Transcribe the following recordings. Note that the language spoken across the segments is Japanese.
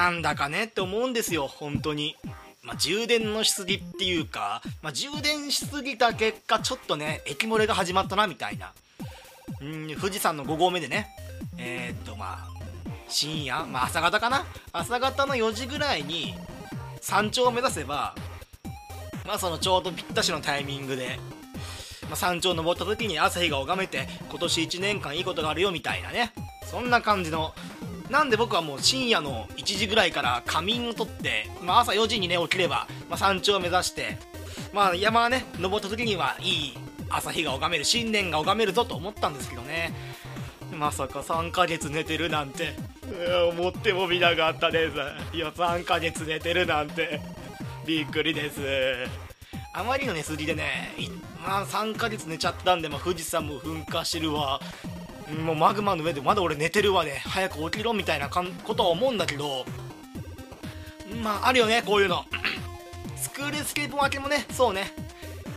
なんだかねって思うんですよ本当に。まあ、充電のしすぎっていうか、まあ、充電しすぎた結果ちょっとね液漏れが始まったなみたいな。うん富士山の5合目でねえー、っとまあ深夜、まあ、朝方かな？朝方の4時ぐらいに山頂を目指せばまあそのちょうどぴったしのタイミングで、まあ、山頂登った時に朝日が拝めて今年1年間いいことがあるよみたいなね。そんな感じのなんで僕はもう深夜の1時ぐらいから仮眠をとって、まあ、朝4時にね起きれば、まあ、山頂を目指して、まあ、山はね登った時にはいい朝日が拝める新年が拝めるぞと思ったんですけどね。まさか3ヶ月寝てるなんて思ってもみなかったです。いや3ヶ月寝てるなんてびっくりです。あまりの寝すぎでね、まあ、3ヶ月寝ちゃったんで、まあ、富士山も噴火してるわ。もうマグマの上でまだ俺寝てるわね。早く起きろみたいなことは思うんだけど。まああるよねこういうの。スクールスケープ分けもねそうね。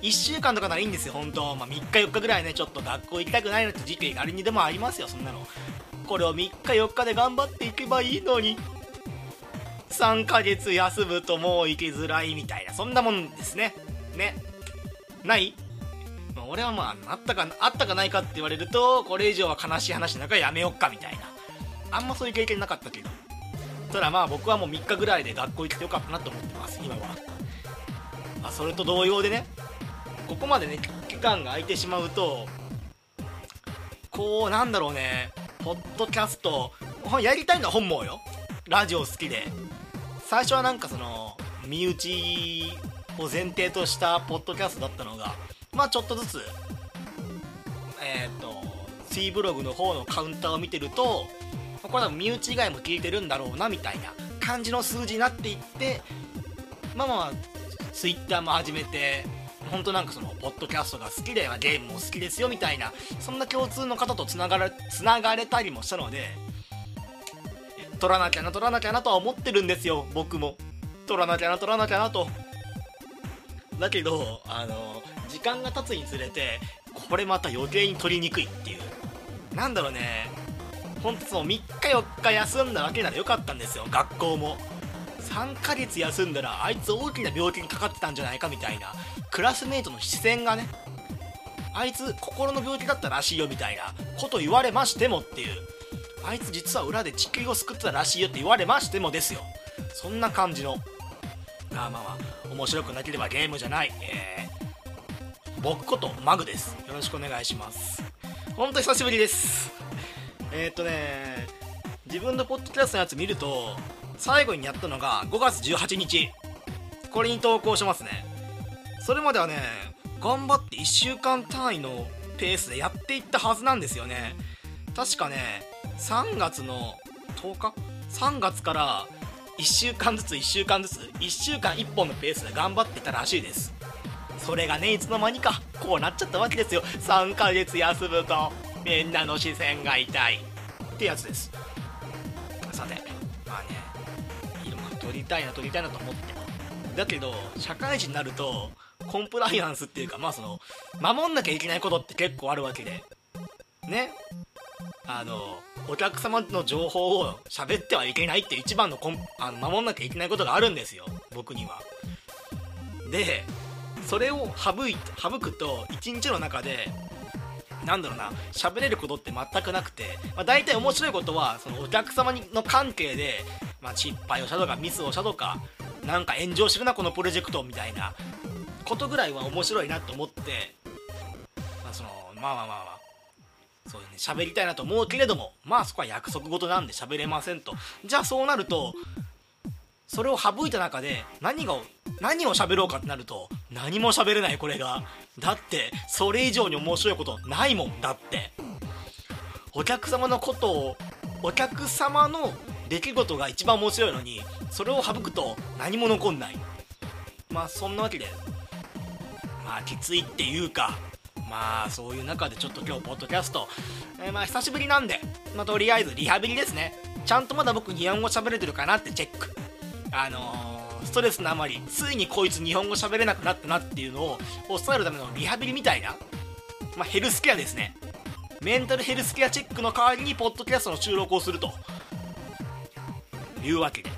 1週間とかならいいんですよ本当。まあ3日4日ぐらいねちょっと学校行きたくないなって時期がありにでもありますよそんなの。これを3日4日で頑張っていけばいいのに。3ヶ月休むともう行きづらいみたいなそんなもんですね。ね。ない？まあ、俺はまああったかあったかないかって言われるとこれ以上は悲しい話なんかやめよっかみたいな。あんまそういう経験なかったけど。ただまあ僕はもう3日ぐらいで学校行ってよかったなと思ってます今は、まあ、それと同様でねここまでね期間が空いてしまうとこうなんだろうねポッドキャストやりたいのは本望よ。ラジオ好きで。最初はなんかその身内を前提としたポッドキャストだったのがまあちょっとずつえっ、ー、と C ブログの方のカウンターを見てるとこれは身内以外も聞いてるんだろうなみたいな感じの数字になっていってまあまあ Twitter も始めて本当なんかそのポッドキャストが好きでゲームも好きですよみたいなそんな共通の方とつながれつながれたりもしたので取らなきゃな取らなきゃなとは思ってるんですよ僕も。取らなきゃな取らなきゃなと。だけどあの時間が経つにつれてこれまた余計に取りにくいっていう。なんだろうね。ほんとその3日4日休んだわけならよかったんですよ。学校も。3ヶ月休んだらあいつ大きな病気にかかってたんじゃないかみたいな。クラスメートの視線がね。あいつ心の病気だったらしいよみたいな。こと言われましてもっていう。あいつ実は裏で地球を救ってたらしいよって言われましてもですよ。そんな感じの。まあまあ面白くなければゲームじゃない、えー、僕ことマグです。よろしくお願いします。ほんと久しぶりです。えー、っとね自分のポッドキャストのやつ見ると最後にやったのが5月18日。これに投稿しますね。それまではね頑張って1週間単位のペースでやっていったはずなんですよね。確かね3月の10日？3月から1週間ずつ1週間ずつ1週間1本のペースで頑張ってたらしいです。それがねいつの間にかこうなっちゃったわけですよ。3ヶ月休むとみんなの視線が痛い。ってやつです。さてまあね色々撮りたいな撮りたいなと思って。だけど社会人になるとコンプライアンスっていうかまあその守んなきゃいけないことって結構あるわけで。ね。あのお客様の情報を喋ってはいけないって一番のコンあの守んなきゃいけないことがあるんですよ。僕には。でそれを省い省くと1日の中でなんだろうな喋れることって全くなくて、まあ、大体面白いことはそのお客様の関係で、まあ、失敗をしたとかミスをしたとかなんか炎上してるなこのプロジェクトみたいなことぐらいは面白いなと思って、まあ、そのまあまあまあまあそうね喋りたいなと思うけれどもまあそこは約束事なんで喋れませんと。じゃあそうなるとそれを省いた中で何が何を喋ろうかってなると何も喋れないこれが。だってそれ以上に面白いことないもん。だって。お客様のことをお客様の出来事が一番面白いのにそれを省くと何も残んない。まあそんなわけで。まあきついっていうかまあそういう中でちょっと今日ポッドキャスト、えー、まあ久しぶりなんで、まあ、とりあえずリハビリですね。ちゃんとまだ僕日本語喋れてるかなってチェック。あのー、ストレスのあまりついにこいつ日本語喋れなくなったなっていうのを抑えるためのリハビリみたいな、まあ、ヘルスケアですね。メンタルヘルスケアチェックの代わりにポッドキャストの収録をすると。いうわけで。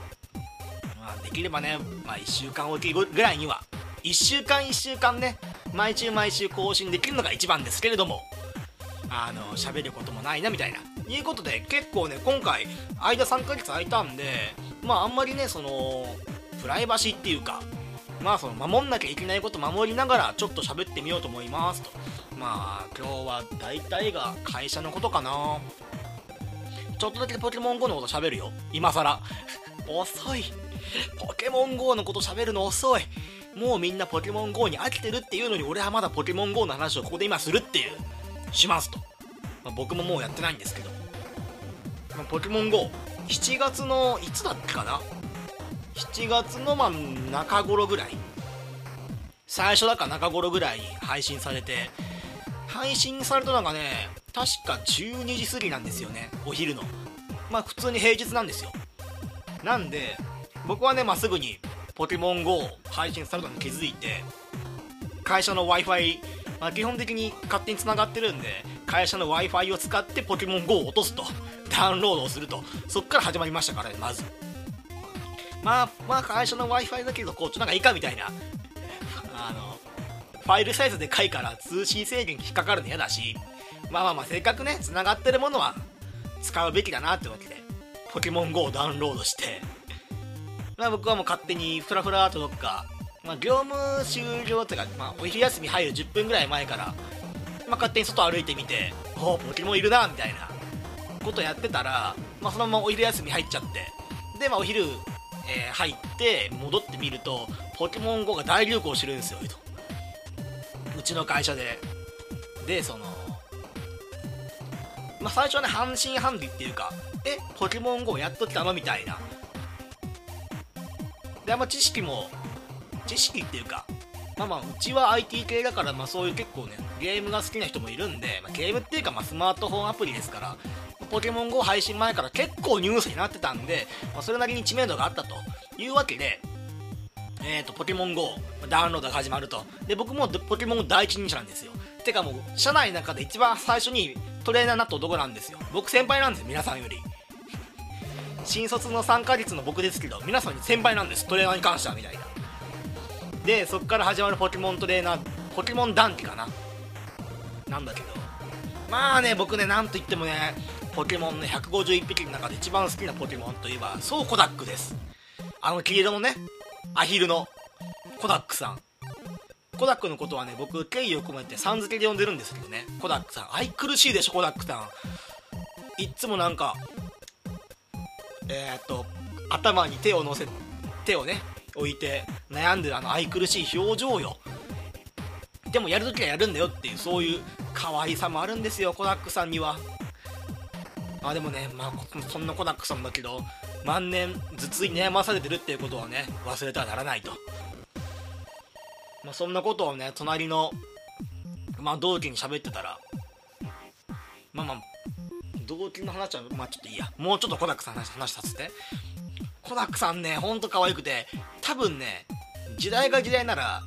まあ、できればね、まあ、1週間おきぐらいには。1週間1週間ね毎週毎週更新できるのが一番ですけれどもあの喋ることもないなみたいな。いうことで結構ね今回間3ヶ月空いたんでまああんまりねそのプライバシーっていうかまあその守んなきゃいけないこと守りながらちょっと喋ってみようと思いますと。まあ今日は大体が会社のことかな。ちょっとだけポケモン GO のこと喋るよ。今更。遅い。ポケモン GO のこと喋るの遅い。もうみんなポケモン GO に飽きてるっていうのに俺はまだポケモン GO の話をここで今するっていうしますと、まあ、僕ももうやってないんですけど、まあ、ポケモン GO7 月のいつだっけかな？7月のまあ中頃ぐらい。最初だから中頃ぐらいに配信されて。配信されたのがね確か12時過ぎなんですよねお昼の。まあ普通に平日なんですよ。なんで僕はねまあすぐにポケモン GO 配信されたのに気づいて会社の w i f i ま、基本的に勝手につながってるんで会社の w i f i を使ってポケモン GO を落とすと。ダウンロードをすると。そっから始まりましたからねまず。まあまあ会社の w i f i だけどこっちなんかいいかみたいな。あのファイルサイズでかいから通信制限引っかかるの嫌だし。まあまあまあせっかくねつながってるものは使うべきだなってわけでポケモン GO をダウンロードして。まあ僕はもう勝手にフラフラとどっかまあ、業務終了っていうか、まあ、お昼休み入る10分ぐらい前から、まあ、勝手に外歩いてみておおポケモンいるなみたいなことやってたら、まあ、そのままお昼休み入っちゃってで、まあ、お昼、えー、入って戻ってみるとポケモン GO が大流行してるんですようちの会社で。でそのまあ、最初はね半信半疑っていうかえポケモン GO やっときたの？みたいな。であんま知識も知識っていうかまあまあうちは IT 系だからまあそういう結構ねゲームが好きな人もいるんで、まあ、ゲームっていうかまあスマートフォンアプリですからポケモン GO 配信前から結構ニュースになってたんで、まあ、それなりに知名度があったというわけでえーと、ポケモン GO ダウンロードが始まると。で僕もポケモン第一人者なんですよ。てかもう社内の中で一番最初にトレーナーになった男なんですよ。僕先輩なんですよ皆さんより。新卒の3ヶ月の僕ですけど皆さんに先輩なんです。トレーナーに関してはみたいな。でそこから始まるポケモントレーナーポケモンダンテかな。なんだけど。まあね僕ねなんといってもねポケモンの151匹の中で一番好きなポケモンといえばそうコダックです。あの黄色のねアヒルのコダックさん。コダックのことはね僕敬意を込めてさん付けで呼んでるんですけどねコダックさん。愛くるしいでしょコダックさん。いっつもなんかえー、っと頭に手を乗せ手をね置いて悩んでるあの愛くるしい表情よ。でもやるときはやるんだよっていうそういう可愛さもあるんですよコダックさんには。あでもねまあそんなコダックさんだけど万年頭痛に悩まされてるっていうことはね忘れてはならないと。まあそんなことをね隣のまあ同期に喋ってたらまあまあ同期の話はまあちょっといいや。もうちょっとコダックさんの話させて。コダックさんねほんと可愛くて多分ね時代が時代なら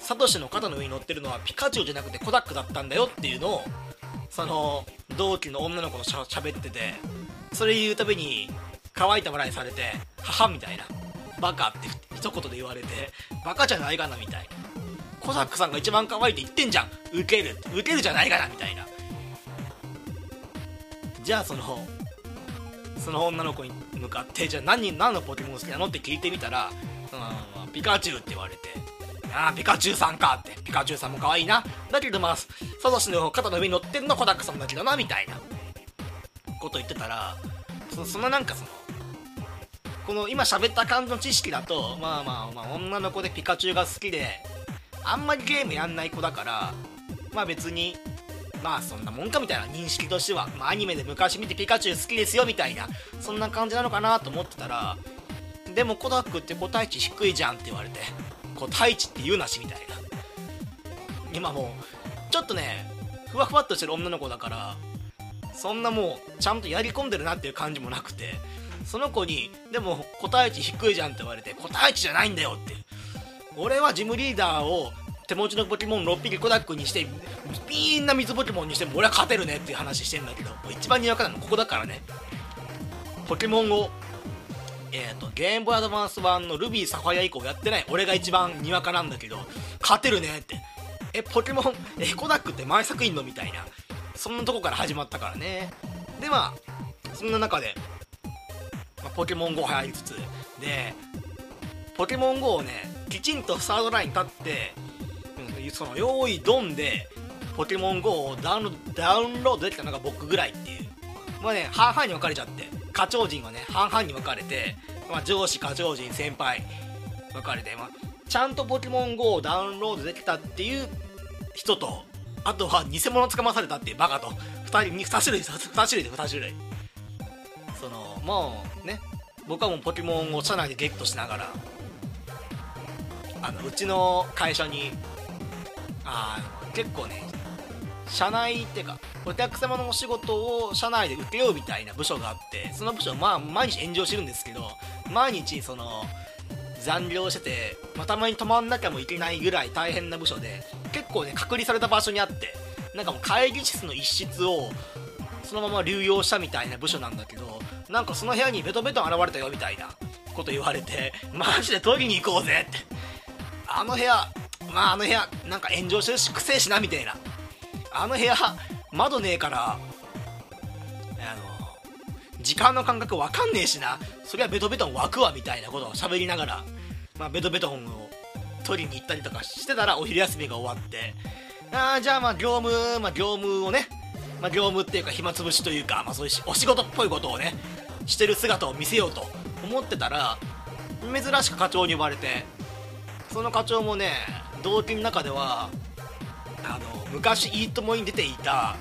サトシの肩の上に乗ってるのはピカチュウじゃなくてコダックだったんだよっていうのをその同期の女の子としゃべっててそれ言うたびに乾いた笑いされて「母」みたいな「バカ」って一言で言われて「バカじゃないかな」みたいな。コダックさんが一番可愛いって言ってんじゃん。ウケる。ウケるじゃないかなみたいな。じゃあそのその女の子に向かってじゃあ何何のポケモン好きなのって聞いてみたら、うん、ピカチュウって言われてああピカチュウさんかってピカチュウさんも可愛いなだけどまあサトシの肩の上に乗ってんのコダックさんだけどなみたいなこと言ってたらそそのなんかそのこの今喋った感じの知識だとまあまあまあ女の子でピカチュウが好きであんまりゲームやんない子だからまあ別にまあそんなもんかみたいな認識としては、まあ、アニメで昔見てピカチュウ好きですよみたいなそんな感じなのかなと思ってたらでもコダックって個体値低いじゃんって言われて個体値って言うなしみたいな。今もうちょっとねふわふわっとしてる女の子だからそんなもうちゃんとやり込んでるなっていう感じもなくてその子にでも個体値低いじゃんって言われて個体値じゃないんだよって。俺はジムリーダーを手持ちのポケモン6匹コダックにしてみんな水ポケモンにしても俺は勝てるねっていう話してんだけど一番にわかるのここだからねポケモンをえーと、ゲームボーイアドバンス版のルビーサファイア以降やってない俺が一番にわかなんだけど勝てるねってえポケモンえコダックって前作いんのみたいなそんなとこから始まったからねでまあそんな中で、まあ、ポケモン GO 入りつつでポケモン GO をねきちんとスタートライン立って、その用意ドンでポケモン GO をダウンダウンロードできたのが僕ぐらいっていう。まあね半々に分かれちゃって。課長陣はね半々に分かれて、まあ、上司課長陣先輩分かれて、まあ、ちゃんとポケモン GO をダウンロードできたっていう人とあとは偽物つかまされたっていうバカと2人に2種類2種類で2種類。そのもうね僕はもうポケモンを社内でゲットしながらあのうちの会社にあ結構ね社内っていうかお客様のお仕事を社内で受けようみたいな部署があってその部署まあ毎日炎上してるんですけど毎日その残業してて、ま、たまに泊まんなきゃもいけないぐらい大変な部署で結構ね隔離された場所にあってなんかもう会議室の一室をそのまま流用したみたいな部署なんだけどなんかその部屋にベトベト現れたよみたいなこと言われてマジで取りに行こうぜってあの部屋まああの部屋なんか炎上してるしくせえしなみたいな。あの部屋窓ねえからあの時間の感覚わかんねえしな。そりゃベトベトン湧くわみたいなことを喋りながら、まあ、ベトベトンを取りに行ったりとかしてたらお昼休みが終わって。あじゃあまあ業務、まあ、業務をね、まあ、業務っていうか暇つぶしというか、まあ、そういうお仕事っぽいことをねしてる姿を見せようと思ってたら珍しく課長に呼ばれてその課長もね同期の中ではあの昔「いいとも!」に出ていた、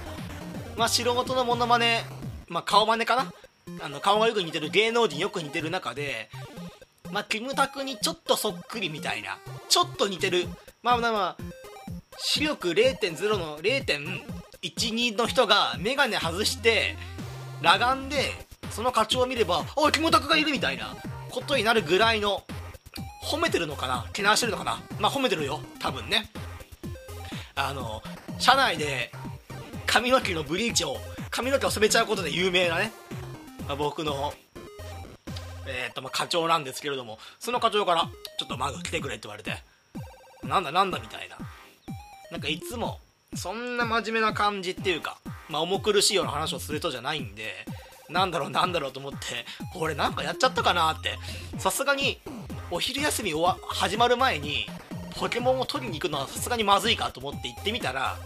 まあ、素人のモノマネ、まあ、顔真似かな？あの顔がよく似てる芸能人よく似てる中で、まあ、キムタクにちょっとそっくりみたいなちょっと似てるまあまあまあ視力0.0の0.12の人が眼鏡外して裸眼でその課長を見れば「おいキムタクがいる」みたいなことになるぐらいの褒めてるのかな？けなしてるのかな？まあ褒めてるよ。多分ね。あの社内で髪の毛のブリーチを髪の毛を染めちゃうことで有名なね、まあ、僕のえー、っとまあ課長なんですけれどもその課長から「ちょっとマグ来てくれ」って言われて「なんだなんだ」みたいな。なんかいつもそんな真面目な感じっていうか、まあ、重苦しいような話をする人じゃないんでなんだろうなんだろうと思って俺なんかやっちゃったかなってさすがにお昼休み始まる前にポケモンを取りに行くのはさすがにまずいかと思って行ってみたら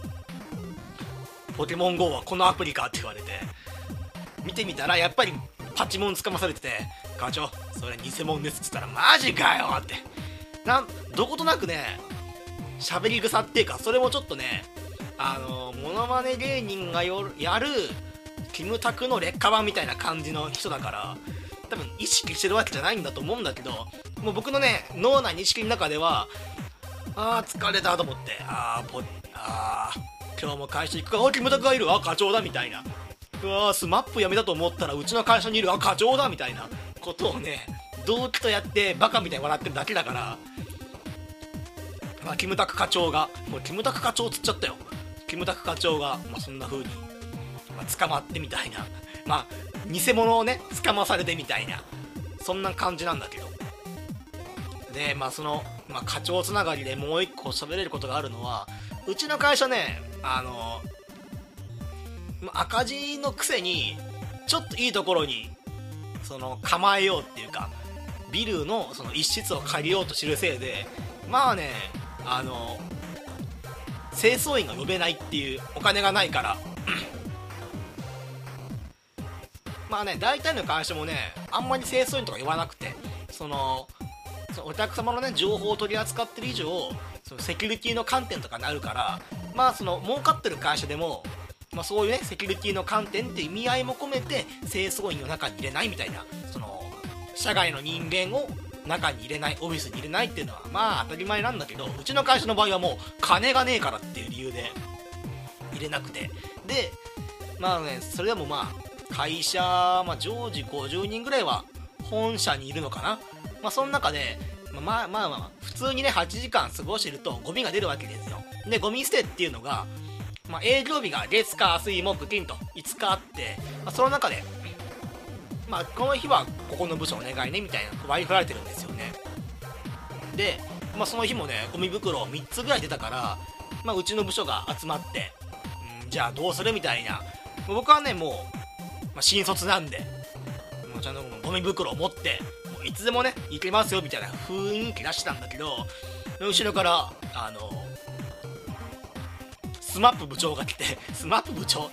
ポケモン GO はこのアプリかって言われて見てみたらやっぱりパチモンつかまされてて「課長それ偽物です」っつったら「マジかよ!」ってなんどことなくね喋り草っていうかそれもちょっとねあのモノマネ芸人がやるキムタクの劣化版みたいな感じの人だから多分意識してるわけじゃないんだと思うんだけどもう僕のね脳内認識の中ではあー疲れたと思ってあーぽあー今日も会社行くかあキムタクがいるあ課長だみたいな。うわースマップ辞めたと思ったらうちの会社にいるあ課長だみたいな。ことをね同期とやってバカみたいに笑ってるだけだから。まあ、キムタク課長がもうキムタク課長つっちゃったよ。キムタク課長が、まあ、そんな風に、まあ、捕まってみたいな。まあ偽物をね捕まされてみたいなそんな感じなんだけど。でまあその、まあ、課長つながりでもう一個喋れることがあるのはうちの会社ねあの赤字のくせにちょっといいところにその構えようっていうかビルのその一室を借りようとしてるせいでまあねあの清掃員が呼べないっていうお金がないからまあね大体の会社もねあんまり清掃員とか呼ばなくてそのお客様のね情報を取り扱ってる以上そのセキュリティの観点とかになるからまあその儲かってる会社でも、まあ、そういうねセキュリティの観点って意味合いも込めて清掃員の中に入れないみたいなその社外の人間を中に入れないオフィスに入れないっていうのはまあ当たり前なんだけどうちの会社の場合はもう金がねえからっていう理由で入れなくて。でまあねそれでもまあ会社、まあ、常時50人ぐらいは本社にいるのかな。まあその中でまあまあまあ普通にね8時間過ごしてるとゴミが出るわけですよ。でゴミ捨てっていうのが、まあ、営業日が月火水木金と5日あって、まあ、その中でまあ、この日はここの部署お願いねみたいな割り振られてるんですよね。で、まあ、その日もねゴミ袋3つぐらい出たから、まあ、うちの部署が集まって、うん、じゃあどうする？みたいな。僕はねもう、まあ、新卒なんでもうちゃんとゴミ袋を持ってもういつでもね行けますよみたいな雰囲気出してたんだけど後ろからあのスマップ部長が来てスマップ部長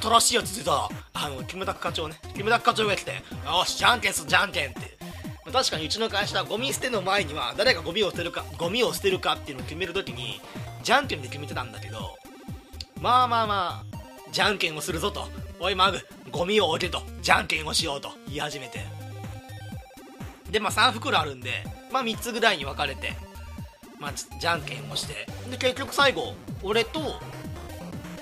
新しいやつ出た。あのキムタク課長ね。キムタク課長が来てよしじゃんけんすじゃんけんって。確かにうちの会社はゴミ捨ての前には誰がゴミを捨てるかゴミを捨てるかっていうのを決めるときにじゃんけんで決めてたんだけどまあまあまあじゃんけんをするぞと。おいマグゴミを置けと。じゃんけんをしようと。言い始めて。でまあ3袋あるんでまあ3つぐらいに分かれてまあじゃんけんをして。で結局最後俺と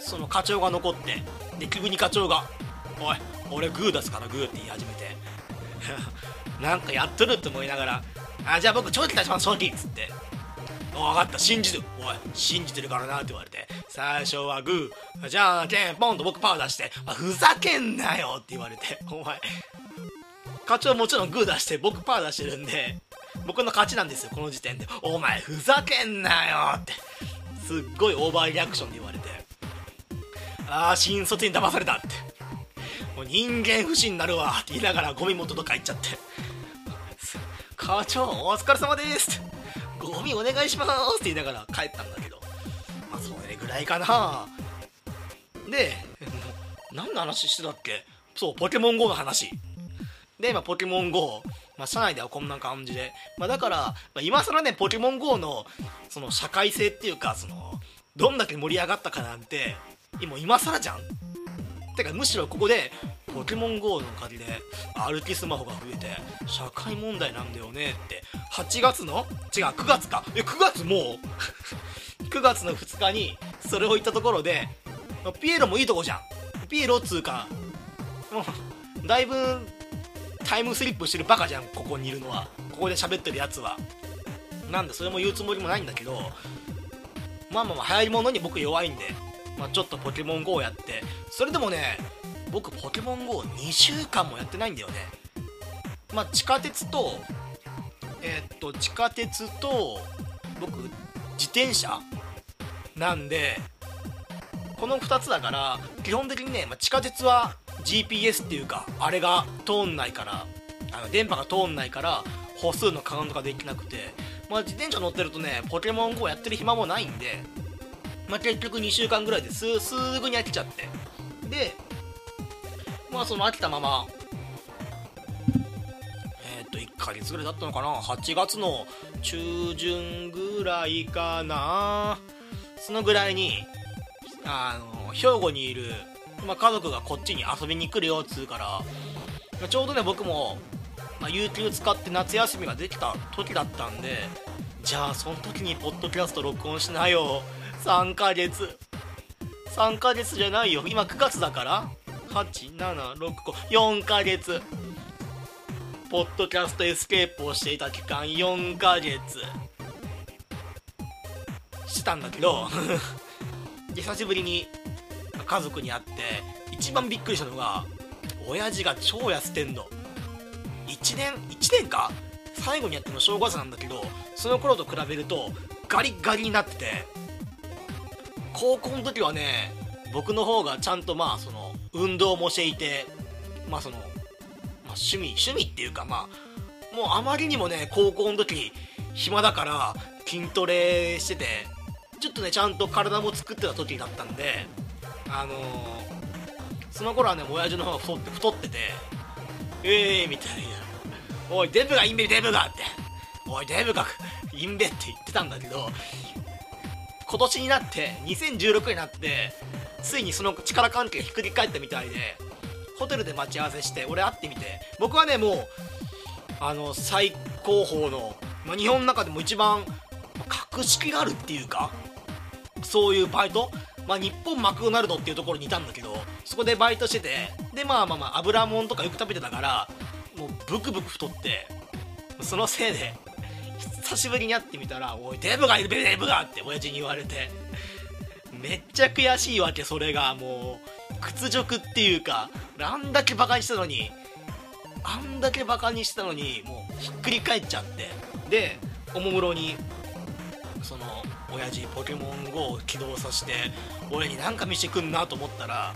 その課長が残ってで急に課長が「おい俺グー出すからグー」って言い始めて。なんかやっとるって思いながら「あじゃあ僕チョキ出しますチョキ」っつって「分かった。信じてる。おい信じてるからな」って言われて。最初はグー。じゃあけんポンと僕パー出して「ふざけんなよ」って言われて。お前。課長もちろんグー出して僕パー出してるんで。僕の勝ちなんですよこの時点で「お前ふざけんなよ」って。すっごいオーバーリアクションで言われて。ああ新卒に騙されたって。もう人間不信になるわって言いながらゴミ元とか行っちゃって。課長お疲れ様ですって。ゴミお願いしますって言いながら帰ったんだけど。まあそれぐらいかな。で 何の話してたっけ？そうポケモン GO の話。で、まあ、ポケモン GO、まあ、社内ではこんな感じで、まあ、だから、まあ、今更ねポケモン GO のその社会性っていうかそのどんだけ盛り上がったかなんて今今更じゃん。てかむしろここでポケモン GO のおかげで歩きスマホが増えて社会問題なんだよねって。8月の？違う9月か。え9月もう？9月の2日にそれを言ったところでピエロもいいとこじゃん。ピエロっつうかだいぶタイムスリップしてるバカじゃんここにいるのは。ここで喋ってるやつは。なんでそれも言うつもりもないんだけどまあまあまあ流行り物に僕弱いんでまあ、ちょっとポケモン GO やって。それでもね僕ポケモン GO2 週間もやってないんだよね。まあ地下鉄とえー、っと地下鉄と僕自転車なんでこの2つだから基本的にね、まあ、地下鉄は GPS っていうかあれが通んないからあの電波が通んないから歩数のカウントができなくて、まあ、自転車乗ってるとねポケモン GO やってる暇もないんでまあ、結局2週間ぐらいですすぐに飽きちゃって。でまあその飽きたまま。えっ、と1ヶ月ぐらいだったのかな。8月の中旬ぐらいかな。そのぐらいにあの兵庫にいる、まあ、家族がこっちに遊びに来るよっつうから、まあ、ちょうどね僕も、まあ、有給使って夏休みができた時だったんでじゃあその時にポッドキャスト録音しなよ。3ヶ月。3ヶ月じゃないよ。今9月だから。8764ヶ月。ポッドキャストエスケープをしていた期間4ヶ月。したんだけど 久しぶりに家族に会って一番びっくりしたのが親父が超痩せてんの。1年1年か？最後にやってるの正月なんだけどその頃と比べるとガリガリになってて。高校の時はね僕の方がちゃんとまあその運動もしていてまあその、まあ、趣味趣味っていうかまあもうあまりにもね高校の時暇だから筋トレしててちょっとねちゃんと体も作ってた時だったんであのー、その頃はね親父の方が太って太っててええー、みたいな「おいデブがいんべデブが」って「おいデブがいんべ」って言ってたんだけど今年になって2016になってついにその力関係ひっくり返ったみたいでホテルで待ち合わせして俺会ってみて僕はねもうあの最高峰の、ま、日本の中でも一番格式があるっていうかそういうバイトまあ、日本マクドナルドっていうところにいたんだけどそこでバイトしててでまあまあまあ油もんとかよく食べてたからもうブクブク太ってそのせいで久しぶりに会ってみたら「おいデブがいるデブが!」って親父に言われてめっちゃ悔しいわけそれが。もう屈辱っていうかあんだけバカにしたのにあんだけバカにしたのにもうひっくり返っちゃって。でおもむろにその親父ポケモン GO を起動させて俺に何か見せてくんなと思ったら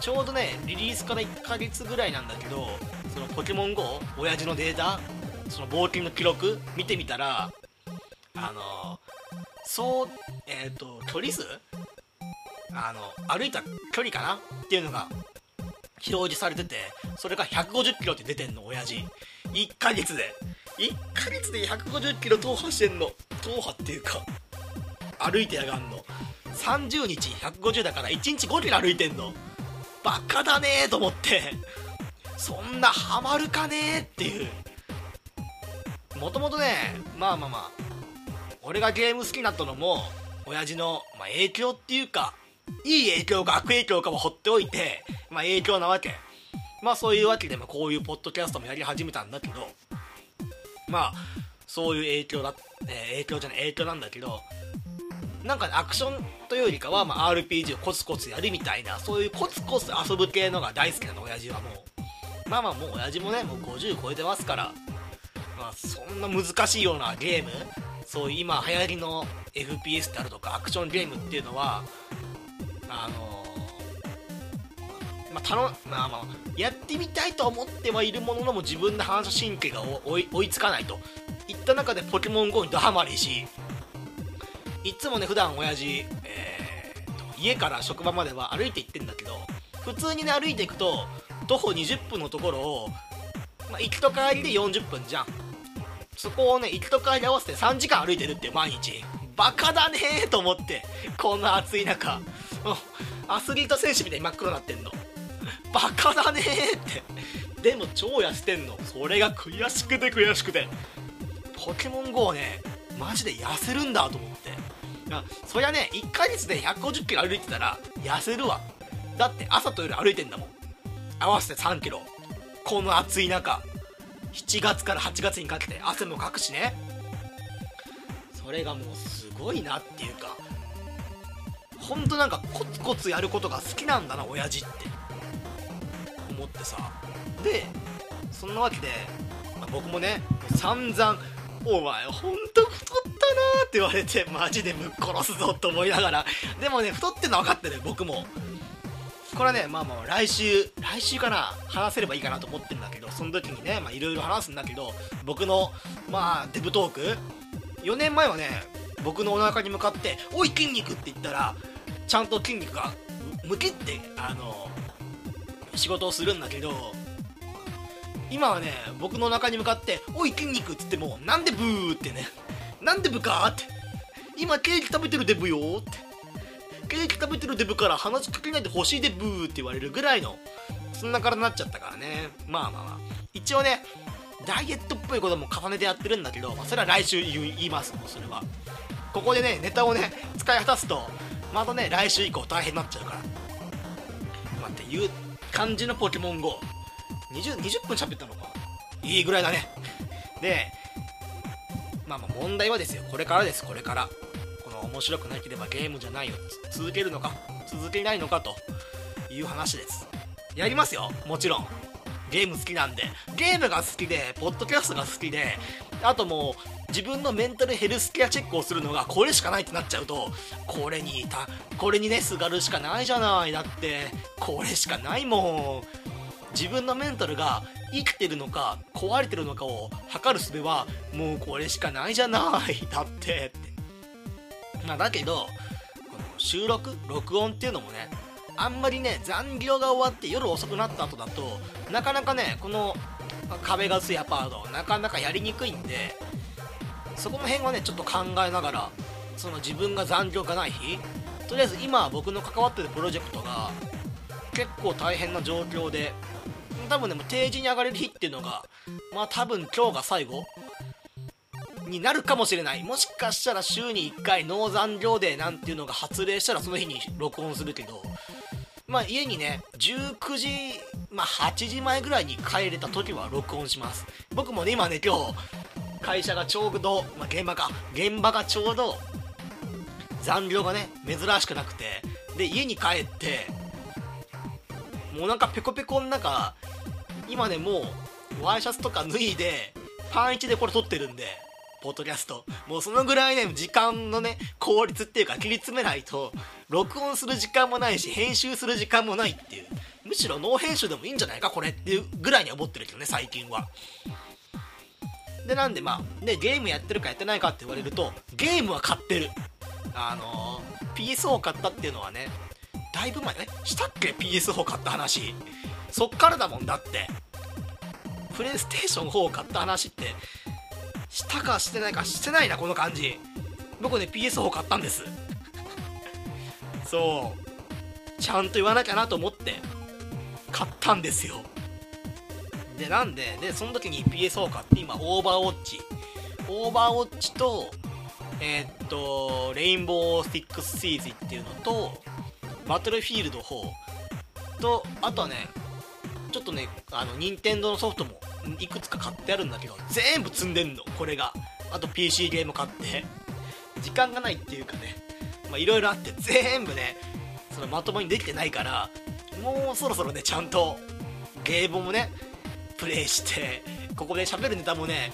ちょうどねリリースから1ヶ月ぐらいなんだけどそのポケモン GO 親父のデータその冒険の記録見てみたらあのそうえっ、ー、と距離数？あの歩いた距離かな？っていうのが表示されててそれが150キロって出てんの親父。1ヶ月で。1ヶ月で150キロ踏破してんの。踏破っていうか歩いてやがんの。30日150だから1日5キロ歩いてんの。バカだねーと思って。そんなハマるかねーっていう。もともとねまあまあまあ俺がゲーム好きになったのも親父の、まあ、影響っていうかいい影響か悪影響かも放っておいて、まあ、影響なわけ。まあそういうわけで、まあ、こういうポッドキャストもやり始めたんだけどまあそういう影響だ、えー、影響じゃない影響なんだけどなんか、ね、アクションというよりかは、まあ、RPG をコツコツやるみたいなそういうコツコツ遊ぶ系のが大好きなの親父はもう。まあまあもう親父もねもう50超えてますからまあそんな難しいようなゲームそういう今流行りの FPS であるとかアクションゲームっていうのはあのー、まあ、たのまあまあやってみたいと思ってはいるもののも自分の反射神経が追いつかないと。いった中でポケモン GO にドハマりしいつもね普段親父、えー、家から職場までは歩いて行ってんだけど普通にね歩いていくと徒歩20分のところを、まあ、行きと帰りで40分じゃん。そこをね行きと帰り合わせて3時間歩いてるって毎日。バカだねーと思ってこんな暑い中。アスリート選手みたいに真っ黒になってんの。バカだねーって。でも超痩せてんの。それが悔しくて悔しくて。ポケモン GO ねマジで痩せるんだと思って。そりゃね1ヶ月で150キロ歩いてたら痩せるわ。だって朝と夜歩いてんだもん。合わせて3キロ。この暑い中。7月から8月にかけて汗もかくしね。それがもうすごいなっていうかほんとなんかコツコツやることが好きなんだな親父って。思ってさ。でそんなわけで、まあ、僕もね散々お前ほんと太ったなって言われてマジでぶっ殺すぞと思いながら。でもね太ってんの分かってる僕も。これはねまあまあ来週来週かな話せればいいかなと思ってるんだけどその時にねいろいろ話すんだけど僕のまあデブトーク4年前はね僕のお腹に向かって「おい筋肉!」って言ったらちゃんと筋肉がむけってあの仕事をするんだけど今はね僕の中に向かって「おい筋肉!」っつっても「なんでブー!」ってね「なんでブか?」って「今ケーキ食べてるデブよ」ってケーキ食べてるデブから話しかけないでほしいでブーって言われるぐらいのそんな体になっちゃったからね。まあまあまあ。一応ねダイエットっぽいことも重ねてやってるんだけど、まあ、それは来週言いますもうそれは。ここでねネタをね使い果たすとまたね来週以降大変になっちゃうから。まあっていう感じのポケモン GO20, 20分喋ったのか。いいぐらいだね。でまあまあ問題はですよ。これからですこれから。の面白くなければゲームじゃないよ。続けるのか続けないのかという話です。やりますよ。もちろん。ゲーム好きなんで。ゲームが好きでポッドキャストが好きであともう自分のメンタルヘルスケアチェックをするのがこれしかないってなっちゃうとこれにいたこれにねすがるしかないじゃない。だってこれしかないもん。自分のメンタルが生きてるのか壊れてるのかを測る術はもうこれしかないじゃない。だってまあだけどこの収録録音っていうのもねあんまりね残業が終わって夜遅くなった後だとなかなかねこの壁が薄いアパートなかなかやりにくいんでそこの辺はねちょっと考えながらその自分が残業がない日とりあえず今僕の関わってるプロジェクトが結構大変な状況で多分ねもう定時に上がれる日っていうのがまあ多分今日が最後。になるかもしれない。もしかしたら週に1回農残業デーなんていうのが発令したらその日に録音するけど。まあ家にね19時まあ8時前ぐらいに帰れた時は録音します。僕もね今ね今日会社がちょうど、まあ、現場か。現場がちょうど残業がね珍しくなくて。で家に帰ってもうなんかペコペコの中今ねもうワイシャツとか脱いでパン1でこれ撮ってるんで。ポッドキャスト。もうそのぐらいね時間のね効率っていうか切り詰めないと録音する時間もないし編集する時間もないっていう。むしろノー編集でもいいんじゃないかこれっていうぐらいに思ってるけどね最近は。でなんでまあでゲームやってるかやってないかって言われるとゲームは買ってる。あのー、PS4 買ったっていうのはねだいぶ前ね。したっけ PS4 買った話。そっからだもんだって。プレイステーション4を買った話ってしたかしてないかしてないなこの感じ。僕ね PS4 買ったんです。そう。ちゃんと言わなきゃなと思って買ったんですよ。でなんででその時に PS4 買って今オーバーウォッチ。オーバーウォッチとえー、っとレインボースティックスシーズっていうのとバトルフィールド4とあとはねちょっとねあの任天堂のソフトもいくつか買ってあるんだけど全部積んでんのこれが。あと PC ゲーム買って。時間がないっていうかね。いろいろあって全部ねそのまともにできてないからもうそろそろねちゃんとゲームもねプレイしてここで喋るネタもね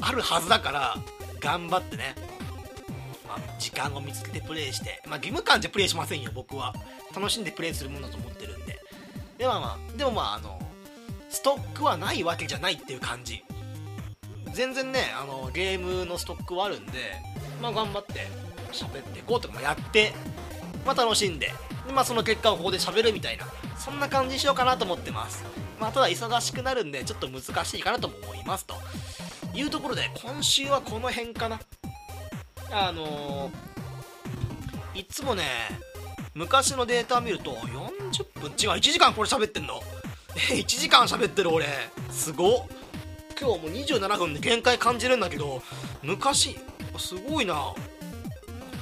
あるはずだから頑張ってね、まあ、時間を見つけてプレイして。まあ義務感じゃプレイしませんよ僕は。楽しんでプレイするものだと思ってるんで。でまあまあでもまああのストックはないわけじゃないっていう感じ。全然ねあのゲームのストックはあるんでまあ頑張って喋っていこうとかもやってまあ楽しんでで、まあ、その結果をここで喋るみたいなそんな感じにしようかなと思ってます。まあただ忙しくなるんでちょっと難しいかなとも思います。というところで今週はこの辺かな。あのー、いつもね昔のデータ見ると40分違う1時間これ喋ってんの。1時間喋ってる俺。すごっ。今日もう27分で限界感じるんだけど昔すごいな。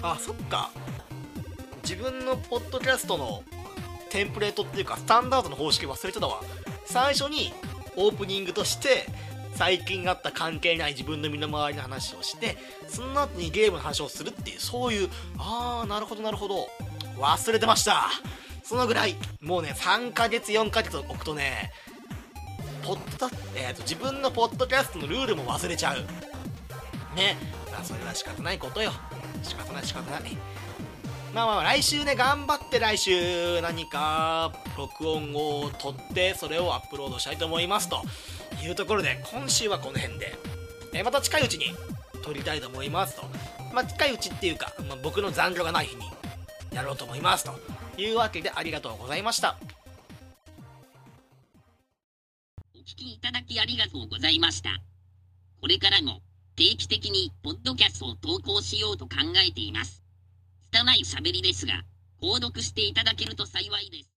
あそっか。自分のポッドキャストのテンプレートっていうかスタンダードの方式忘れてたわ。最初にオープニングとして最近あった関係ない自分の身の回りの話をしてその後にゲームの話をするっていうそういうああなるほどなるほど。忘れてました。そのぐらいもうね3ヶ月4ヶ月置くとねポッドえーと、自分のポッドキャストのルールも忘れちゃう。ね。まあそれは仕方ないことよ。仕方ない仕方ない。まあまあ来週ね頑張って来週何か録音を撮ってそれをアップロードしたいと思います。というところで今週はこの辺で、えー、また近いうちに撮りたいと思います。と。まあ近いうちっていうか、まあ、僕の残量がない日にやろうと思います。と。いうわけでありがとうございました。お聞きいただきありがとうございました。これからも定期的にポッドキャストを投稿しようと考えています。拙い喋りですが購読していただけると幸いです。